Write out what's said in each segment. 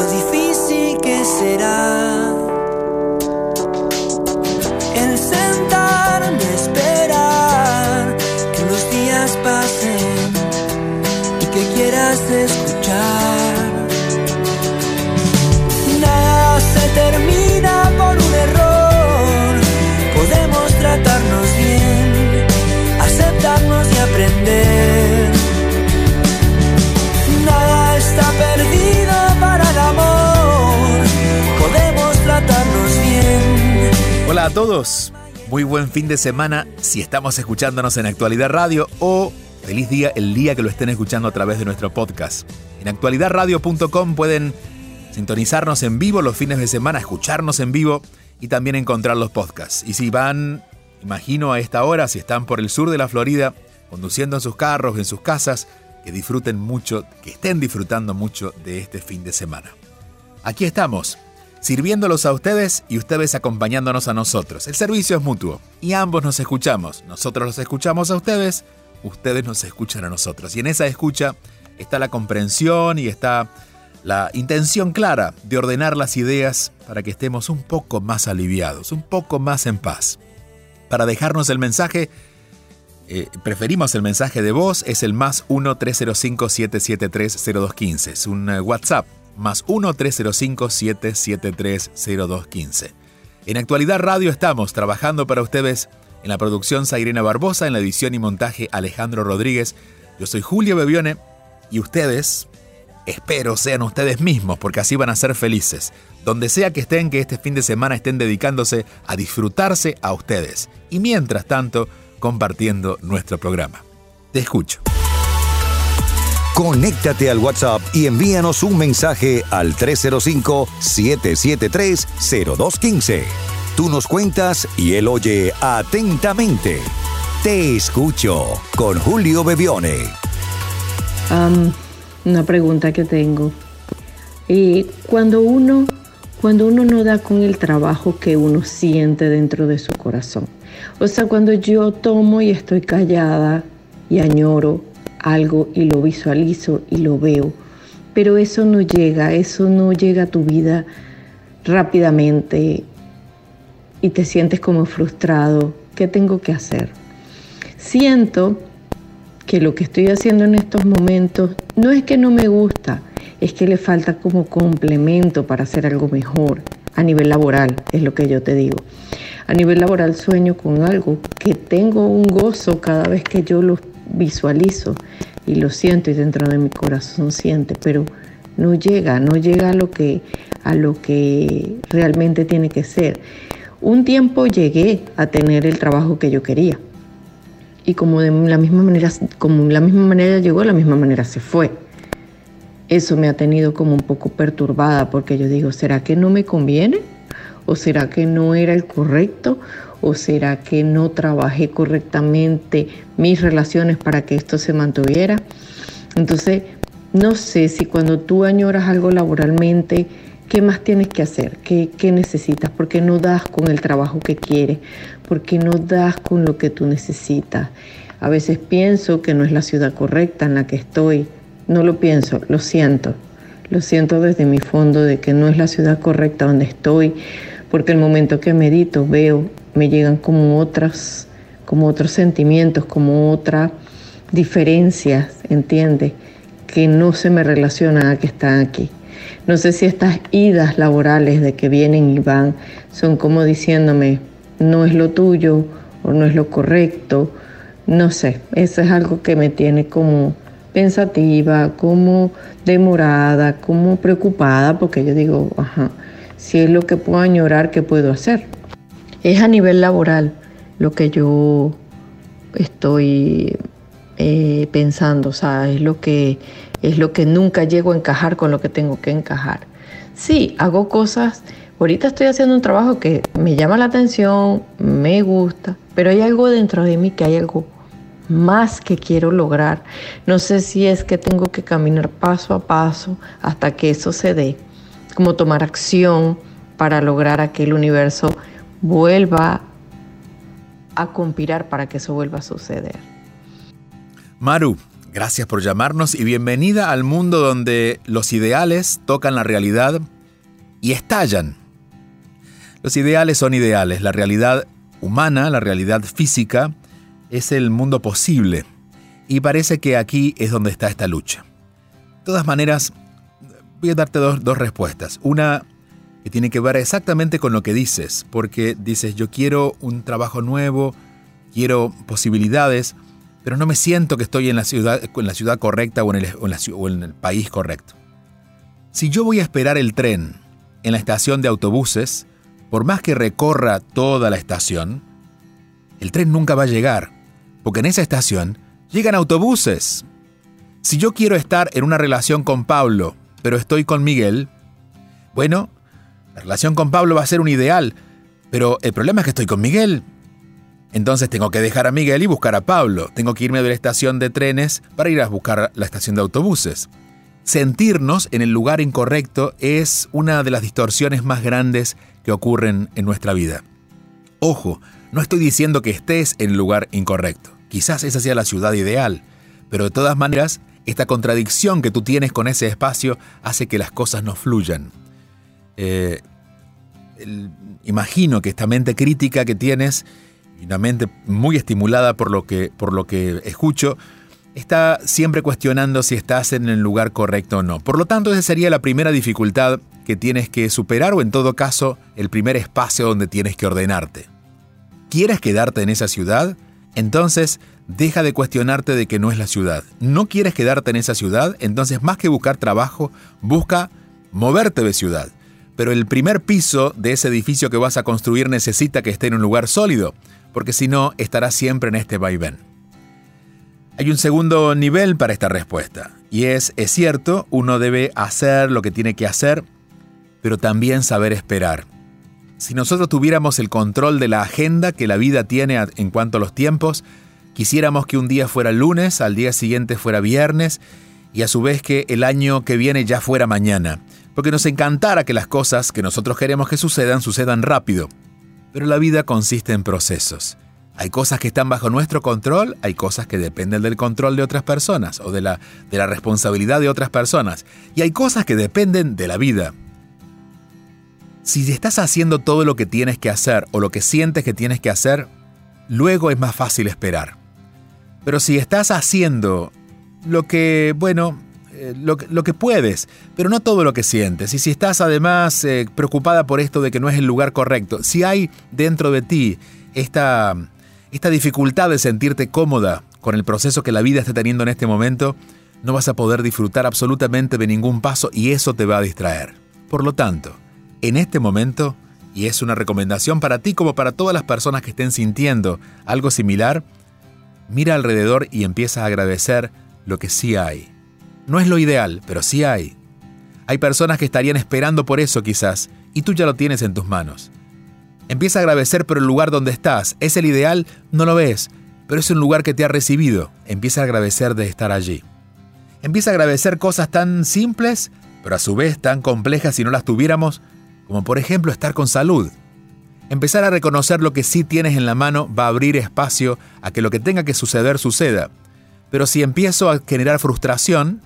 lo difícil que será. El sentarme esperar todos, muy buen fin de semana si estamos escuchándonos en Actualidad Radio o feliz día el día que lo estén escuchando a través de nuestro podcast. En actualidadradio.com pueden sintonizarnos en vivo los fines de semana, escucharnos en vivo y también encontrar los podcasts. Y si van, imagino a esta hora, si están por el sur de la Florida, conduciendo en sus carros, en sus casas, que disfruten mucho, que estén disfrutando mucho de este fin de semana. Aquí estamos, sirviéndolos a ustedes y ustedes acompañándonos a nosotros. El servicio es mutuo y ambos nos escuchamos. Nosotros los escuchamos a ustedes, ustedes nos escuchan a nosotros. Y en esa escucha está la comprensión y está la intención clara de ordenar las ideas para que estemos un poco más aliviados, un poco más en paz. Para dejarnos el mensaje, eh, preferimos el mensaje de voz, es el más 1-305-773-0215. Es un eh, WhatsApp, más 1-305-773-0215. En Actualidad Radio estamos trabajando para ustedes en la producción Sairena Barbosa, en la edición y montaje Alejandro Rodríguez. Yo soy Julio Bebione y ustedes, espero sean ustedes mismos, porque así van a ser felices. Donde sea que estén, que este fin de semana estén dedicándose a disfrutarse a ustedes. Y mientras tanto, compartiendo nuestro programa. Te escucho. Conéctate al WhatsApp y envíanos un mensaje al 305-773-0215. Tú nos cuentas y él oye atentamente. Te escucho con Julio Bebione. Una pregunta que tengo. Eh, cuando uno cuando uno no da con el trabajo que uno siente dentro de su corazón. O sea, cuando yo tomo y estoy callada y añoro algo y lo visualizo y lo veo, pero eso no llega, eso no llega a tu vida rápidamente y te sientes como frustrado. ¿Qué tengo que hacer? Siento que lo que estoy haciendo en estos momentos no es que no me gusta, es que le falta como complemento para hacer algo mejor a nivel laboral, es lo que yo te digo. A nivel laboral sueño con algo que tengo un gozo cada vez que yo lo visualizo y lo siento y dentro de mi corazón siente, pero no llega, no llega a lo que a lo que realmente tiene que ser. Un tiempo llegué a tener el trabajo que yo quería. Y como de la misma manera, como de la misma manera llegó, de la misma manera se fue eso me ha tenido como un poco perturbada porque yo digo, ¿será que no me conviene? ¿O será que no era el correcto? ¿O será que no trabajé correctamente mis relaciones para que esto se mantuviera? Entonces, no sé si cuando tú añoras algo laboralmente, ¿qué más tienes que hacer? ¿Qué, qué necesitas? ¿Por qué no das con el trabajo que quieres? ¿Por qué no das con lo que tú necesitas? A veces pienso que no es la ciudad correcta en la que estoy no lo pienso, lo siento. Lo siento desde mi fondo de que no es la ciudad correcta donde estoy, porque el momento que medito veo, me llegan como otras, como otros sentimientos, como otras diferencias, ¿entiendes? Que no se me relacionan a que están aquí. No sé si estas idas laborales de que vienen y van son como diciéndome, no es lo tuyo o no es lo correcto. No sé, eso es algo que me tiene como pensativa, como demorada, como preocupada, porque yo digo, ajá, si es lo que puedo añorar, ¿qué puedo hacer? Es a nivel laboral lo que yo estoy eh, pensando, o sea, es lo que, es lo que nunca llego a encajar con lo que tengo que encajar. Sí, hago cosas, ahorita estoy haciendo un trabajo que me llama la atención, me gusta, pero hay algo dentro de mí que hay algo más que quiero lograr. No sé si es que tengo que caminar paso a paso hasta que eso se dé, como tomar acción para lograr a que el universo vuelva a conspirar para que eso vuelva a suceder. Maru, gracias por llamarnos y bienvenida al mundo donde los ideales tocan la realidad y estallan. Los ideales son ideales, la realidad humana, la realidad física, es el mundo posible. Y parece que aquí es donde está esta lucha. De todas maneras, voy a darte dos, dos respuestas. Una que tiene que ver exactamente con lo que dices, porque dices, yo quiero un trabajo nuevo, quiero posibilidades, pero no me siento que estoy en la ciudad, en la ciudad correcta o en, el, o en el país correcto. Si yo voy a esperar el tren en la estación de autobuses, por más que recorra toda la estación, el tren nunca va a llegar, porque en esa estación llegan autobuses. Si yo quiero estar en una relación con Pablo, pero estoy con Miguel, bueno, la relación con Pablo va a ser un ideal, pero el problema es que estoy con Miguel. Entonces tengo que dejar a Miguel y buscar a Pablo. Tengo que irme de la estación de trenes para ir a buscar la estación de autobuses. Sentirnos en el lugar incorrecto es una de las distorsiones más grandes que ocurren en nuestra vida. Ojo, no estoy diciendo que estés en el lugar incorrecto. Quizás esa sea la ciudad ideal, pero de todas maneras, esta contradicción que tú tienes con ese espacio hace que las cosas no fluyan. Eh, imagino que esta mente crítica que tienes, una mente muy estimulada por lo que, por lo que escucho, está siempre cuestionando si estás en el lugar correcto o no. Por lo tanto, esa sería la primera dificultad que tienes que superar o en todo caso el primer espacio donde tienes que ordenarte. ¿Quieres quedarte en esa ciudad? Entonces, deja de cuestionarte de que no es la ciudad. ¿No quieres quedarte en esa ciudad? Entonces, más que buscar trabajo, busca moverte de ciudad pero el primer piso de ese edificio que vas a construir necesita que esté en un lugar sólido, porque si no, estará siempre en este vaivén. Hay un segundo nivel para esta respuesta, y es, es cierto, uno debe hacer lo que tiene que hacer, pero también saber esperar. Si nosotros tuviéramos el control de la agenda que la vida tiene en cuanto a los tiempos, quisiéramos que un día fuera lunes, al día siguiente fuera viernes, y a su vez que el año que viene ya fuera mañana porque nos encantara que las cosas que nosotros queremos que sucedan sucedan rápido. Pero la vida consiste en procesos. Hay cosas que están bajo nuestro control, hay cosas que dependen del control de otras personas o de la, de la responsabilidad de otras personas, y hay cosas que dependen de la vida. Si estás haciendo todo lo que tienes que hacer o lo que sientes que tienes que hacer, luego es más fácil esperar. Pero si estás haciendo lo que, bueno, eh, lo, que puedes, pero no todo lo que sientes. Y si estás además eh, preocupada por esto de que no es el lugar correcto, si hay dentro de ti esta, esta dificultad de sentirte cómoda con el proceso que la vida está teniendo en este momento, no vas a poder disfrutar absolutamente de ningún paso y eso te va a distraer. Por lo tanto, en este momento, y es una recomendación para ti como para todas las personas que estén sintiendo algo similar, mira alrededor y empieza a agradecer lo que sí hay. No es lo ideal, pero sí hay. Hay personas que estarían esperando por eso quizás, y tú ya lo tienes en tus manos. Empieza a agradecer por el lugar donde estás. ¿Es el ideal? No lo ves, pero es un lugar que te ha recibido. Empieza a agradecer de estar allí. Empieza a agradecer cosas tan simples, pero a su vez tan complejas si no las tuviéramos, como por ejemplo estar con salud. Empezar a reconocer lo que sí tienes en la mano va a abrir espacio a que lo que tenga que suceder suceda. Pero si empiezo a generar frustración,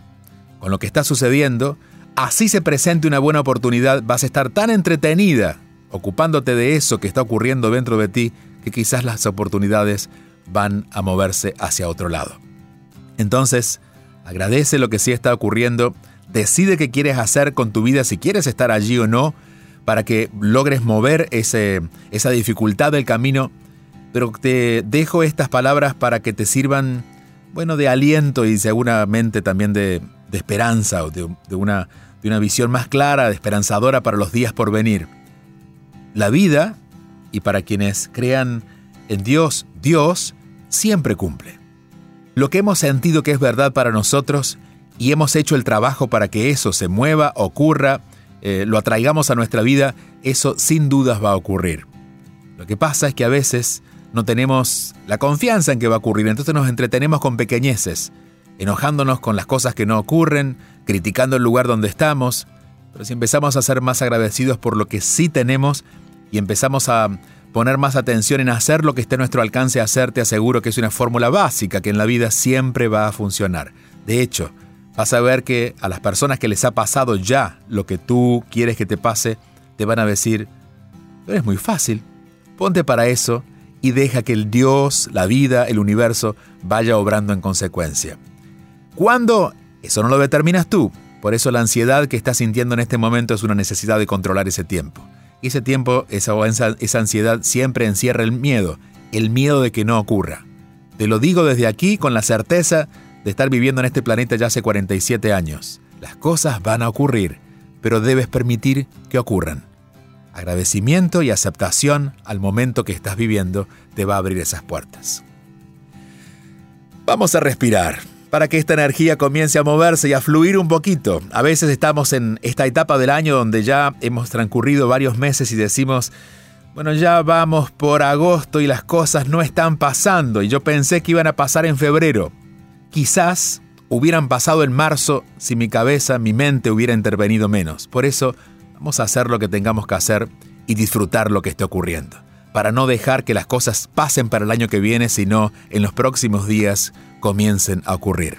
con lo que está sucediendo, así se presente una buena oportunidad, vas a estar tan entretenida ocupándote de eso que está ocurriendo dentro de ti que quizás las oportunidades van a moverse hacia otro lado. Entonces, agradece lo que sí está ocurriendo, decide qué quieres hacer con tu vida, si quieres estar allí o no, para que logres mover esa dificultad del camino, pero te dejo estas palabras para que te sirvan, bueno, de aliento y seguramente también de, de esperanza o de, una, de una visión más clara, de esperanzadora para los días por venir. La vida, y para quienes crean en Dios, Dios siempre cumple. Lo que hemos sentido que es verdad para nosotros y hemos hecho el trabajo para que eso se mueva, ocurra, eh, lo atraigamos a nuestra vida, eso sin dudas va a ocurrir. Lo que pasa es que a veces no tenemos la confianza en que va a ocurrir, entonces nos entretenemos con pequeñeces, enojándonos con las cosas que no ocurren, criticando el lugar donde estamos, pero si empezamos a ser más agradecidos por lo que sí tenemos y empezamos a poner más atención en hacer lo que esté a nuestro alcance hacer, te aseguro que es una fórmula básica que en la vida siempre va a funcionar. De hecho, vas a ver que a las personas que les ha pasado ya lo que tú quieres que te pase, te van a decir, pero es muy fácil, ponte para eso y deja que el Dios, la vida, el universo vaya obrando en consecuencia. ¿Cuándo? Eso no lo determinas tú. Por eso la ansiedad que estás sintiendo en este momento es una necesidad de controlar ese tiempo. Y ese tiempo, esa, esa ansiedad siempre encierra el miedo, el miedo de que no ocurra. Te lo digo desde aquí con la certeza de estar viviendo en este planeta ya hace 47 años. Las cosas van a ocurrir, pero debes permitir que ocurran. Agradecimiento y aceptación al momento que estás viviendo te va a abrir esas puertas. Vamos a respirar para que esta energía comience a moverse y a fluir un poquito. A veces estamos en esta etapa del año donde ya hemos transcurrido varios meses y decimos, bueno, ya vamos por agosto y las cosas no están pasando y yo pensé que iban a pasar en febrero. Quizás hubieran pasado en marzo si mi cabeza, mi mente hubiera intervenido menos. Por eso vamos a hacer lo que tengamos que hacer y disfrutar lo que esté ocurriendo, para no dejar que las cosas pasen para el año que viene, sino en los próximos días comiencen a ocurrir.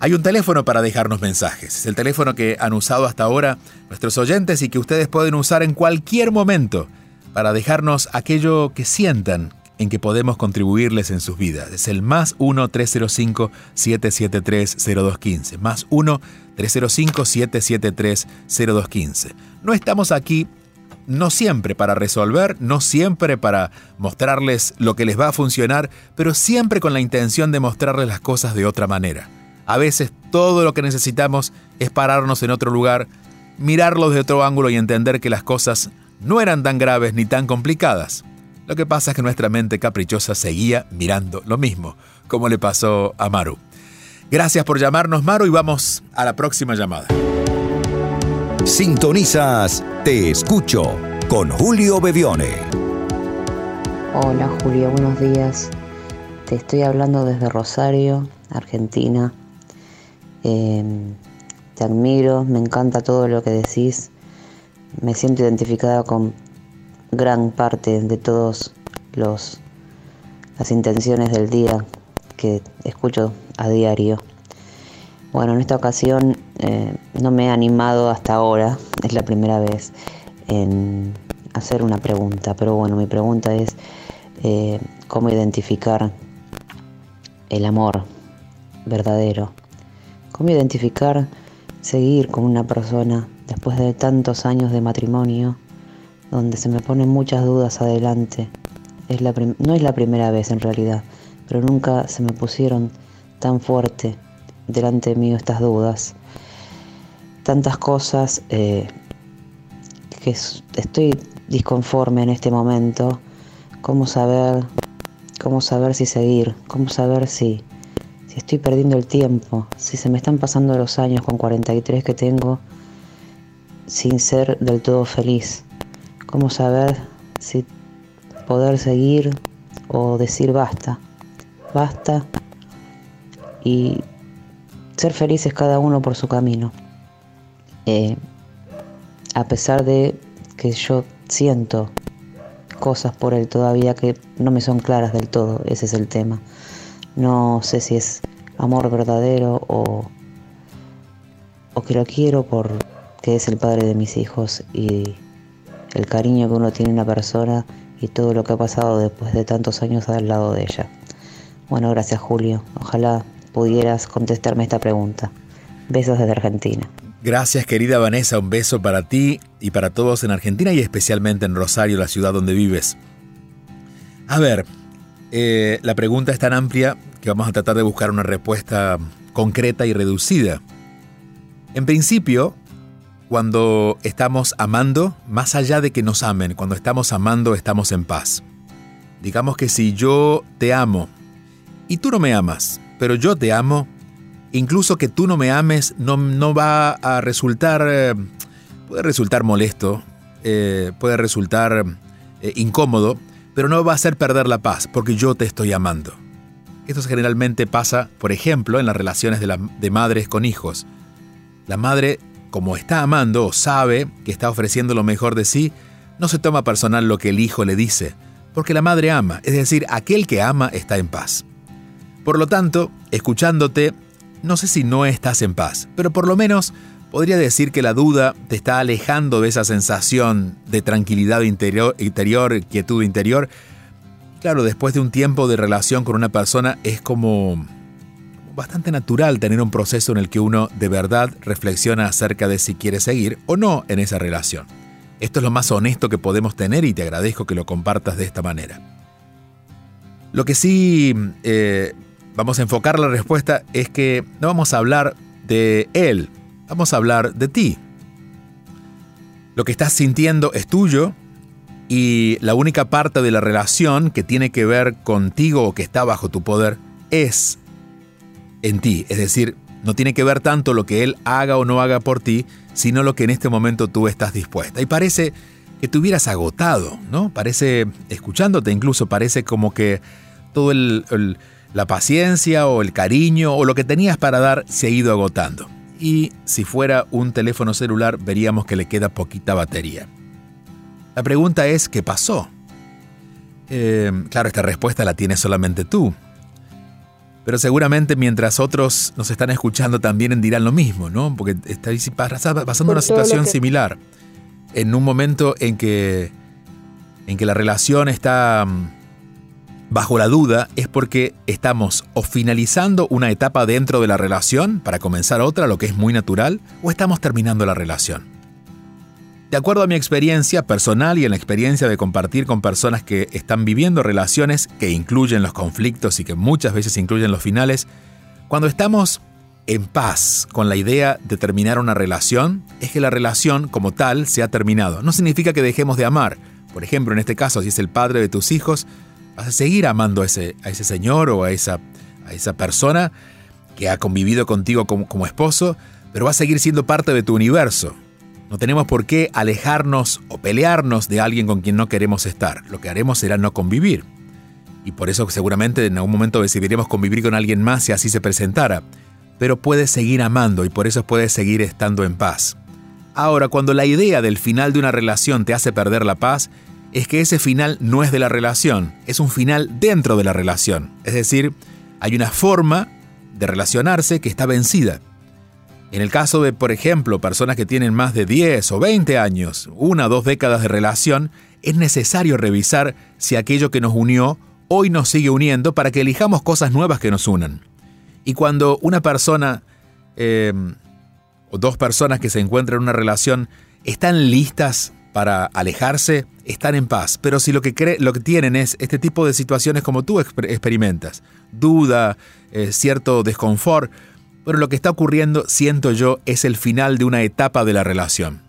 Hay un teléfono para dejarnos mensajes. Es el teléfono que han usado hasta ahora nuestros oyentes y que ustedes pueden usar en cualquier momento para dejarnos aquello que sientan en que podemos contribuirles en sus vidas. Es el más 1-305-773-0215. Más 1-305-773-0215. No estamos aquí no siempre para resolver, no siempre para mostrarles lo que les va a funcionar, pero siempre con la intención de mostrarles las cosas de otra manera. A veces todo lo que necesitamos es pararnos en otro lugar, mirarlo de otro ángulo y entender que las cosas no eran tan graves ni tan complicadas. Lo que pasa es que nuestra mente caprichosa seguía mirando lo mismo, como le pasó a Maru. Gracias por llamarnos, Maru, y vamos a la próxima llamada. Sintonizas Te Escucho con Julio Bevione. Hola Julio, buenos días. Te estoy hablando desde Rosario, Argentina. Em, te admiro, me encanta todo lo que decís. Me siento identificada con gran parte de todos los las intenciones del día que escucho a diario. Bueno, en esta ocasión eh, no me he animado hasta ahora, es la primera vez, en hacer una pregunta, pero bueno, mi pregunta es eh, cómo identificar el amor verdadero, cómo identificar seguir con una persona después de tantos años de matrimonio, donde se me ponen muchas dudas adelante. Es la no es la primera vez en realidad, pero nunca se me pusieron tan fuerte delante mío estas dudas, tantas cosas eh, que estoy disconforme en este momento, cómo saber, cómo saber si seguir, cómo saber si, si estoy perdiendo el tiempo, si se me están pasando los años con 43 que tengo sin ser del todo feliz, cómo saber si poder seguir o decir basta, basta y ser felices cada uno por su camino. Eh, a pesar de que yo siento cosas por él todavía que no me son claras del todo, ese es el tema. No sé si es amor verdadero o, o que lo quiero porque es el padre de mis hijos y el cariño que uno tiene a una persona y todo lo que ha pasado después de tantos años al lado de ella. Bueno, gracias Julio. Ojalá pudieras contestarme esta pregunta. Besos desde Argentina. Gracias querida Vanessa, un beso para ti y para todos en Argentina y especialmente en Rosario, la ciudad donde vives. A ver, eh, la pregunta es tan amplia que vamos a tratar de buscar una respuesta concreta y reducida. En principio, cuando estamos amando, más allá de que nos amen, cuando estamos amando estamos en paz. Digamos que si yo te amo y tú no me amas, pero yo te amo, incluso que tú no me ames no, no va a resultar, eh, puede resultar molesto, eh, puede resultar eh, incómodo, pero no va a hacer perder la paz, porque yo te estoy amando. Esto generalmente pasa, por ejemplo, en las relaciones de, de madres con hijos. La madre, como está amando o sabe que está ofreciendo lo mejor de sí, no se toma personal lo que el hijo le dice, porque la madre ama, es decir, aquel que ama está en paz. Por lo tanto, escuchándote, no sé si no estás en paz, pero por lo menos podría decir que la duda te está alejando de esa sensación de tranquilidad interior, interior quietud interior. Claro, después de un tiempo de relación con una persona es como bastante natural tener un proceso en el que uno de verdad reflexiona acerca de si quiere seguir o no en esa relación. Esto es lo más honesto que podemos tener y te agradezco que lo compartas de esta manera. Lo que sí eh, vamos a enfocar la respuesta es que no vamos a hablar de él, vamos a hablar de ti. Lo que estás sintiendo es tuyo y la única parte de la relación que tiene que ver contigo o que está bajo tu poder es en ti. Es decir, no tiene que ver tanto lo que él haga o no haga por ti, sino lo que en este momento tú estás dispuesta. Y parece que te hubieras agotado, ¿no? Parece, escuchándote incluso, parece como que todo el la paciencia o el cariño o lo que tenías para dar se ha ido agotando. Y si fuera un teléfono celular veríamos que le queda poquita batería. La pregunta es, ¿qué pasó? Eh, claro, esta respuesta la tienes solamente tú. Pero seguramente mientras otros nos están escuchando también dirán lo mismo, ¿no? Porque estáis pasando una situación similar. En un momento en que, en que la relación está mm, bajo la duda es porque estamos o finalizando una etapa dentro de la relación para comenzar otra, lo que es muy natural, o estamos terminando la relación. De acuerdo a mi experiencia personal y en la experiencia de compartir con personas que están viviendo relaciones que incluyen los conflictos y que muchas veces incluyen los finales, cuando estamos en paz con la idea de terminar una relación, es que la relación como tal se ha terminado. No significa que dejemos de amar. Por ejemplo, en este caso, si es el padre de tus hijos, Vas a seguir amando a ese, a ese señor o a esa, a esa persona que ha convivido contigo como, como esposo, pero va a seguir siendo parte de tu universo. No tenemos por qué alejarnos o pelearnos de alguien con quien no queremos estar. Lo que haremos será no convivir. Y por eso seguramente en algún momento decidiremos convivir con alguien más si así se presentara. Pero puedes seguir amando y por eso puedes seguir estando en paz. Ahora, cuando la idea del final de una relación te hace perder la paz, es que ese final no es de la relación, es un final dentro de la relación. Es decir, hay una forma de relacionarse que está vencida. En el caso de, por ejemplo, personas que tienen más de 10 o 20 años, una o dos décadas de relación, es necesario revisar si aquello que nos unió hoy nos sigue uniendo para que elijamos cosas nuevas que nos unan. Y cuando una persona eh, o dos personas que se encuentran en una relación están listas para alejarse, están en paz. Pero si lo que, lo que tienen es este tipo de situaciones como tú experimentas, duda, eh, cierto desconfort, pero lo que está ocurriendo, siento yo, es el final de una etapa de la relación.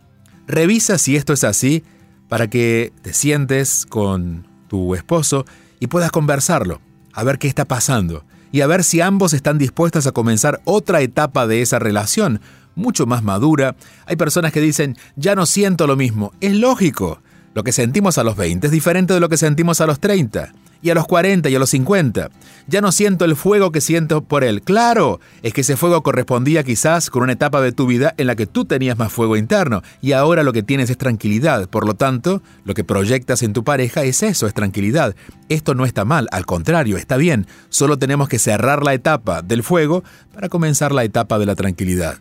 Revisa si esto es así para que te sientes con tu esposo y puedas conversarlo, a ver qué está pasando y a ver si ambos están dispuestos a comenzar otra etapa de esa relación mucho más madura. Hay personas que dicen, ya no siento lo mismo. Es lógico. Lo que sentimos a los 20 es diferente de lo que sentimos a los 30 y a los 40 y a los 50. Ya no siento el fuego que siento por él. Claro, es que ese fuego correspondía quizás con una etapa de tu vida en la que tú tenías más fuego interno y ahora lo que tienes es tranquilidad. Por lo tanto, lo que proyectas en tu pareja es eso, es tranquilidad. Esto no está mal, al contrario, está bien. Solo tenemos que cerrar la etapa del fuego para comenzar la etapa de la tranquilidad.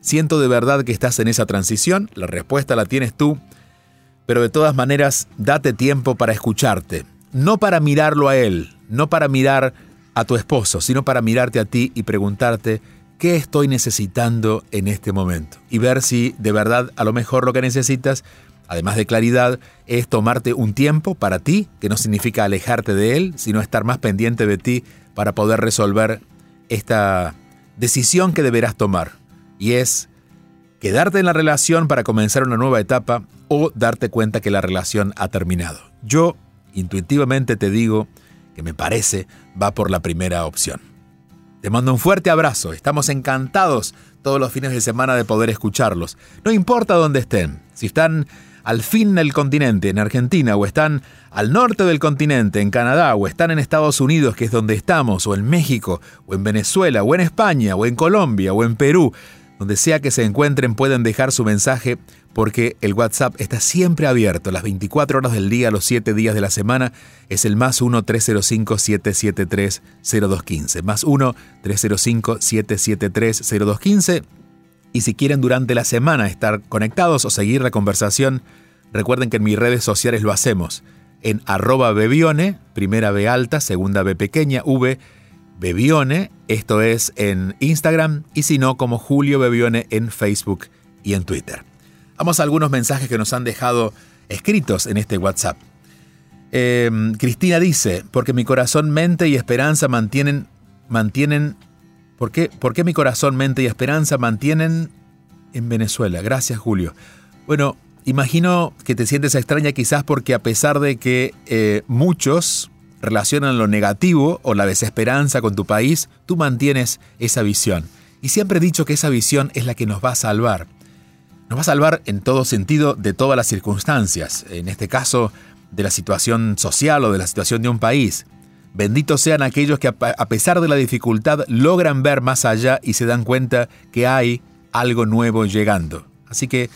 ¿Siento de verdad que estás en esa transición? La respuesta la tienes tú, pero de todas maneras, date tiempo para escucharte, no para mirarlo a él, no para mirar a tu esposo, sino para mirarte a ti y preguntarte, ¿qué estoy necesitando en este momento? Y ver si de verdad a lo mejor lo que necesitas, además de claridad, es tomarte un tiempo para ti, que no significa alejarte de él, sino estar más pendiente de ti para poder resolver esta decisión que deberás tomar y es quedarte en la relación para comenzar una nueva etapa o darte cuenta que la relación ha terminado. Yo intuitivamente te digo que me parece va por la primera opción. Te mando un fuerte abrazo. Estamos encantados todos los fines de semana de poder escucharlos. No importa dónde estén. Si están al fin del continente, en Argentina, o están al norte del continente, en Canadá, o están en Estados Unidos, que es donde estamos, o en México, o en Venezuela, o en España, o en Colombia, o en Perú. Donde sea que se encuentren pueden dejar su mensaje porque el WhatsApp está siempre abierto, las 24 horas del día, los 7 días de la semana. Es el más 1-305-773-0215. Más 1-305-773-0215. Y si quieren durante la semana estar conectados o seguir la conversación, recuerden que en mis redes sociales lo hacemos. En arroba bebione, primera B alta, segunda B pequeña, V, Bebione, esto es en Instagram, y si no, como Julio Bebione en Facebook y en Twitter. Vamos a algunos mensajes que nos han dejado escritos en este WhatsApp. Em, Cristina dice, porque mi corazón, mente y esperanza mantienen, mantienen, ¿por qué, ¿por qué mi corazón, mente y esperanza mantienen en Venezuela? Gracias Julio. Bueno, imagino que te sientes extraña quizás porque a pesar de que eh, muchos relacionan lo negativo o la desesperanza con tu país, tú mantienes esa visión. Y siempre he dicho que esa visión es la que nos va a salvar. Nos va a salvar en todo sentido de todas las circunstancias, en este caso de la situación social o de la situación de un país. Benditos sean aquellos que a pesar de la dificultad logran ver más allá y se dan cuenta que hay algo nuevo llegando. Así que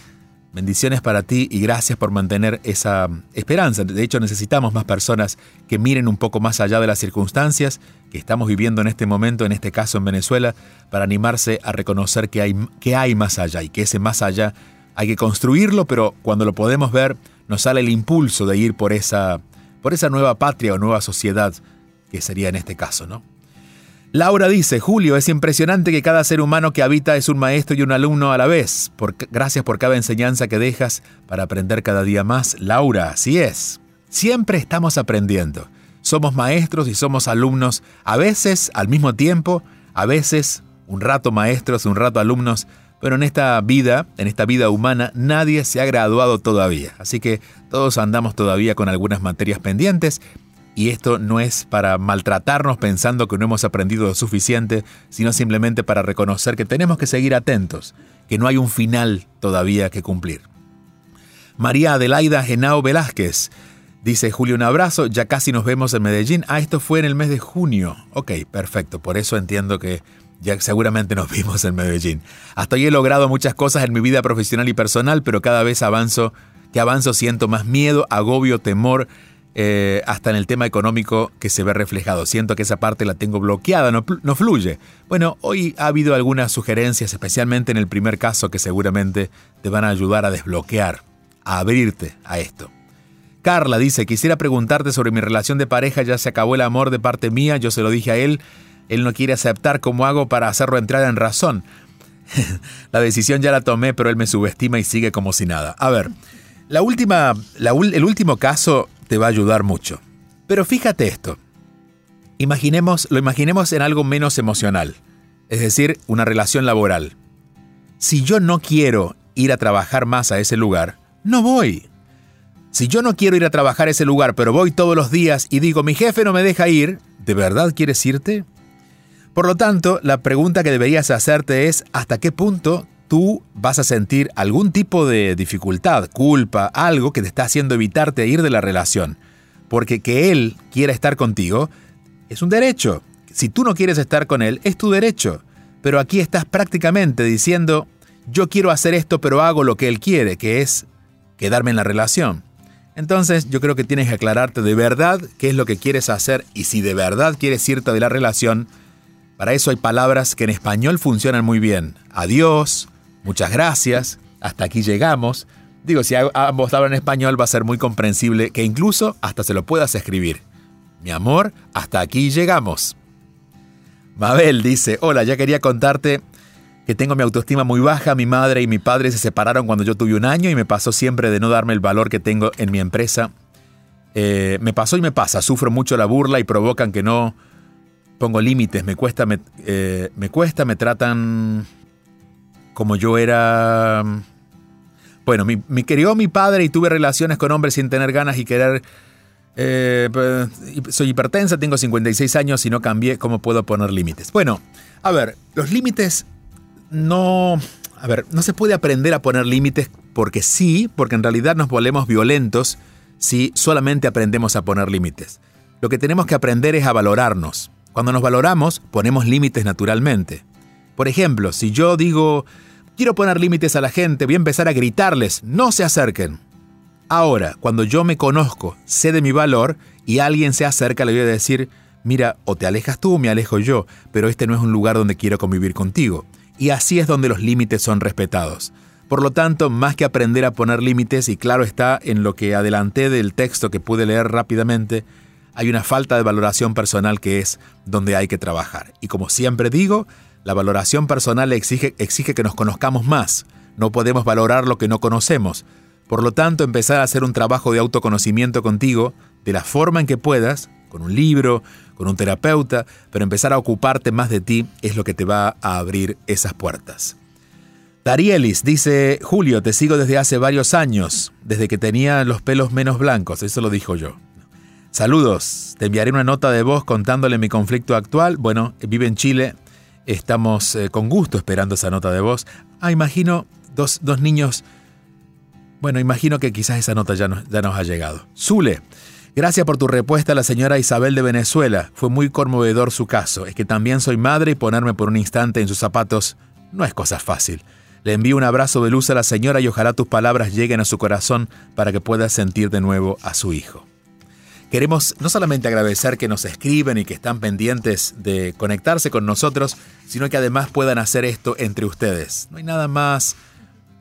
bendiciones para ti y gracias por mantener esa esperanza. De hecho necesitamos más personas que miren un poco más allá de las circunstancias que estamos viviendo en este momento, en este caso en Venezuela, para animarse a reconocer que hay, que hay más allá y que ese más allá hay que construirlo, pero cuando lo podemos ver nos sale el impulso de ir por esa, por esa nueva patria o nueva sociedad que sería en este caso, ¿no? Laura dice, Julio, es impresionante que cada ser humano que habita es un maestro y un alumno a la vez. gracias por cada enseñanza que dejas para aprender cada día más. Laura, así es. Siempre estamos aprendiendo. Somos maestros y somos alumnos, a veces al mismo tiempo, a veces un rato maestros, un rato alumnos, pero en esta vida, en esta vida humana, nadie se ha graduado todavía. Así que todos andamos todavía con algunas materias pendientes y esto no es para maltratarnos pensando que no hemos aprendido lo suficiente, sino simplemente para reconocer que tenemos que seguir atentos, que no hay un final todavía que cumplir. María Adelaida Genao Velázquez Dice Julio, un abrazo, ya casi nos vemos en Medellín. Ah, esto fue en el mes de junio. Ok, perfecto, por eso entiendo que ya seguramente nos vimos en Medellín. Hasta hoy he logrado muchas cosas en mi vida profesional y personal, pero cada vez avanzo, que avanzo siento más miedo, agobio, temor, eh, hasta en el tema económico que se ve reflejado. Siento que esa parte la tengo bloqueada, no, no fluye. Bueno, hoy ha habido algunas sugerencias, especialmente en el primer caso, que seguramente te van a ayudar a desbloquear, a abrirte a esto. Carla dice, quisiera preguntarte sobre mi relación de pareja, ya se acabó el amor de parte mía, yo se lo dije a él, él no quiere aceptar cómo hago para hacerlo entrar en razón. la decisión ya la tomé, pero él me subestima y sigue como si nada. A ver, la última, el último caso te va a ayudar mucho. Pero fíjate esto. Imaginemos, lo imaginemos en algo menos emocional, es decir, una relación laboral. Si yo no quiero ir a trabajar más a ese lugar, no voy. Si yo no quiero ir a trabajar a ese lugar, pero voy todos los días y digo, mi jefe no me deja ir, ¿de verdad quieres irte? Por lo tanto, la pregunta que deberías hacerte es, ¿hasta qué punto tú vas a sentir algún tipo de dificultad, culpa, algo que te está haciendo evitarte ir de la relación? Porque que él quiera estar contigo es un derecho. Si tú no quieres estar con él, es tu derecho. Pero aquí estás prácticamente diciendo, yo quiero hacer esto, pero hago lo que él quiere, que es quedarme en la relación. Entonces yo creo que tienes que aclararte de verdad qué es lo que quieres hacer y si de verdad quieres irte de la relación, para eso hay palabras que en español funcionan muy bien. Adiós, muchas gracias, hasta aquí llegamos. Digo, si ambos hablan español va a ser muy comprensible que incluso hasta se lo puedas escribir. Mi amor, hasta aquí llegamos. Mabel dice, hola, ya quería contarte que tengo mi autoestima muy baja, mi madre y mi padre se separaron cuando yo tuve un año y me pasó siempre de no darme el valor que tengo en mi empresa. Eh, me pasó y me pasa, sufro mucho la burla y provocan que no pongo límites, me cuesta, me, eh, me cuesta, me tratan como yo era... Bueno, me crió mi padre y tuve relaciones con hombres sin tener ganas y querer Eh, pues, soy hipertensa, tengo 56 años y no cambié, ¿cómo puedo poner límites? Bueno, a ver, los límites no... A ver, no se puede aprender a poner límites porque sí, porque en realidad nos volvemos violentos si solamente aprendemos a poner límites. Lo que tenemos que aprender es a valorarnos. Cuando nos valoramos, ponemos límites naturalmente. Por ejemplo, si yo digo, quiero poner límites a la gente, voy a empezar a gritarles, no se acerquen. Ahora, cuando yo me conozco, sé de mi valor y alguien se acerca, le voy a decir, mira, o te alejas tú o me alejo yo, pero este no es un lugar donde quiero convivir contigo. Y así es donde los límites son respetados. Por lo tanto, más que aprender a poner límites, y claro está en lo que adelanté del texto que pude leer rápidamente, hay una falta de valoración personal que es donde hay que trabajar. Y como siempre digo, la valoración personal exige, que nos conozcamos más. No podemos valorar lo que no conocemos. Por lo tanto, empezar a hacer un trabajo de autoconocimiento contigo, de la forma en que puedas, con un libro, con un terapeuta, pero empezar a ocuparte más de ti es lo que te va a abrir esas puertas. Darielis dice, Julio, te sigo desde hace varios años, desde que tenía los pelos menos blancos, eso lo dijo yo. Saludos, te enviaré una nota de voz contándole mi conflicto actual. Bueno, vive en Chile, estamos eh, con gusto esperando esa nota de voz. Ah, imagino dos, dos niños bueno, imagino que quizás esa nota ya, ya nos ha llegado. Zule, gracias por tu respuesta a la señora Isabel de Venezuela. Fue muy conmovedor su caso. Es que también soy madre y ponerme por un instante en sus zapatos no es cosa fácil. Le envío un abrazo de luz a la señora y ojalá tus palabras lleguen a su corazón para que pueda sentir de nuevo a su hijo. Queremos no solamente agradecer que nos escriben y que están pendientes de conectarse con nosotros, sino que además puedan hacer esto entre ustedes. No hay nada más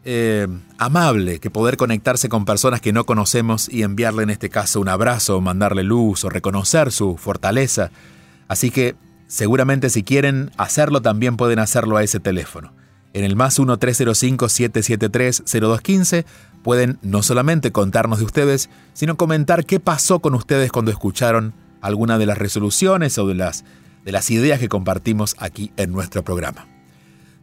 eh, amable que poder conectarse con personas que no conocemos y enviarle en este caso un abrazo, o mandarle luz o reconocer su fortaleza. Así que seguramente si quieren hacerlo también pueden hacerlo a ese teléfono. En el más 1-305-773-0215 pueden no solamente contarnos de ustedes, sino comentar qué pasó con ustedes cuando escucharon alguna de las resoluciones o de las, de las ideas que compartimos aquí en nuestro programa.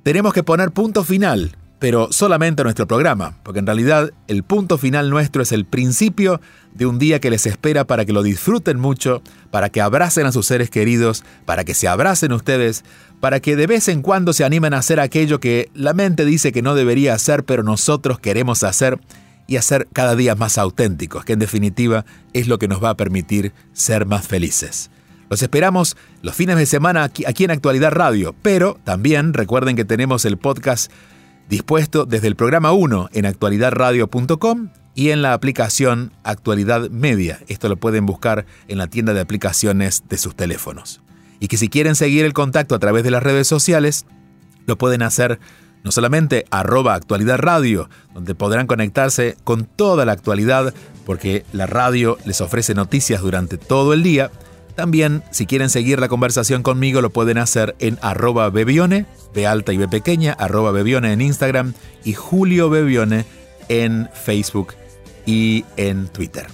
Tenemos que poner punto final pero solamente nuestro programa, porque en realidad el punto final nuestro es el principio de un día que les espera para que lo disfruten mucho, para que abracen a sus seres queridos, para que se abracen ustedes, para que de vez en cuando se animen a hacer aquello que la mente dice que no debería hacer, pero nosotros queremos hacer y hacer cada día más auténticos, que en definitiva es lo que nos va a permitir ser más felices. Los esperamos los fines de semana aquí, en Actualidad Radio, pero también recuerden que tenemos el podcast dispuesto desde el programa 1 en actualidadradio.com y en la aplicación Actualidad Media. Esto lo pueden buscar en la tienda de aplicaciones de sus teléfonos. Y que si quieren seguir el contacto a través de las redes sociales, lo pueden hacer no solamente arroba actualidad donde podrán conectarse con toda la actualidad, porque la radio les ofrece noticias durante todo el día, también, si quieren seguir la conversación conmigo, lo pueden hacer en arroba bebione, B y B arroba bebione en Instagram y Julio Bebione en Facebook y en Twitter.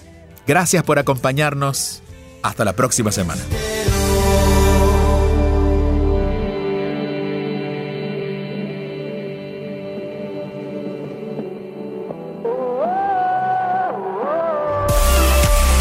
Gracias por acompañarnos. Hasta la próxima semana.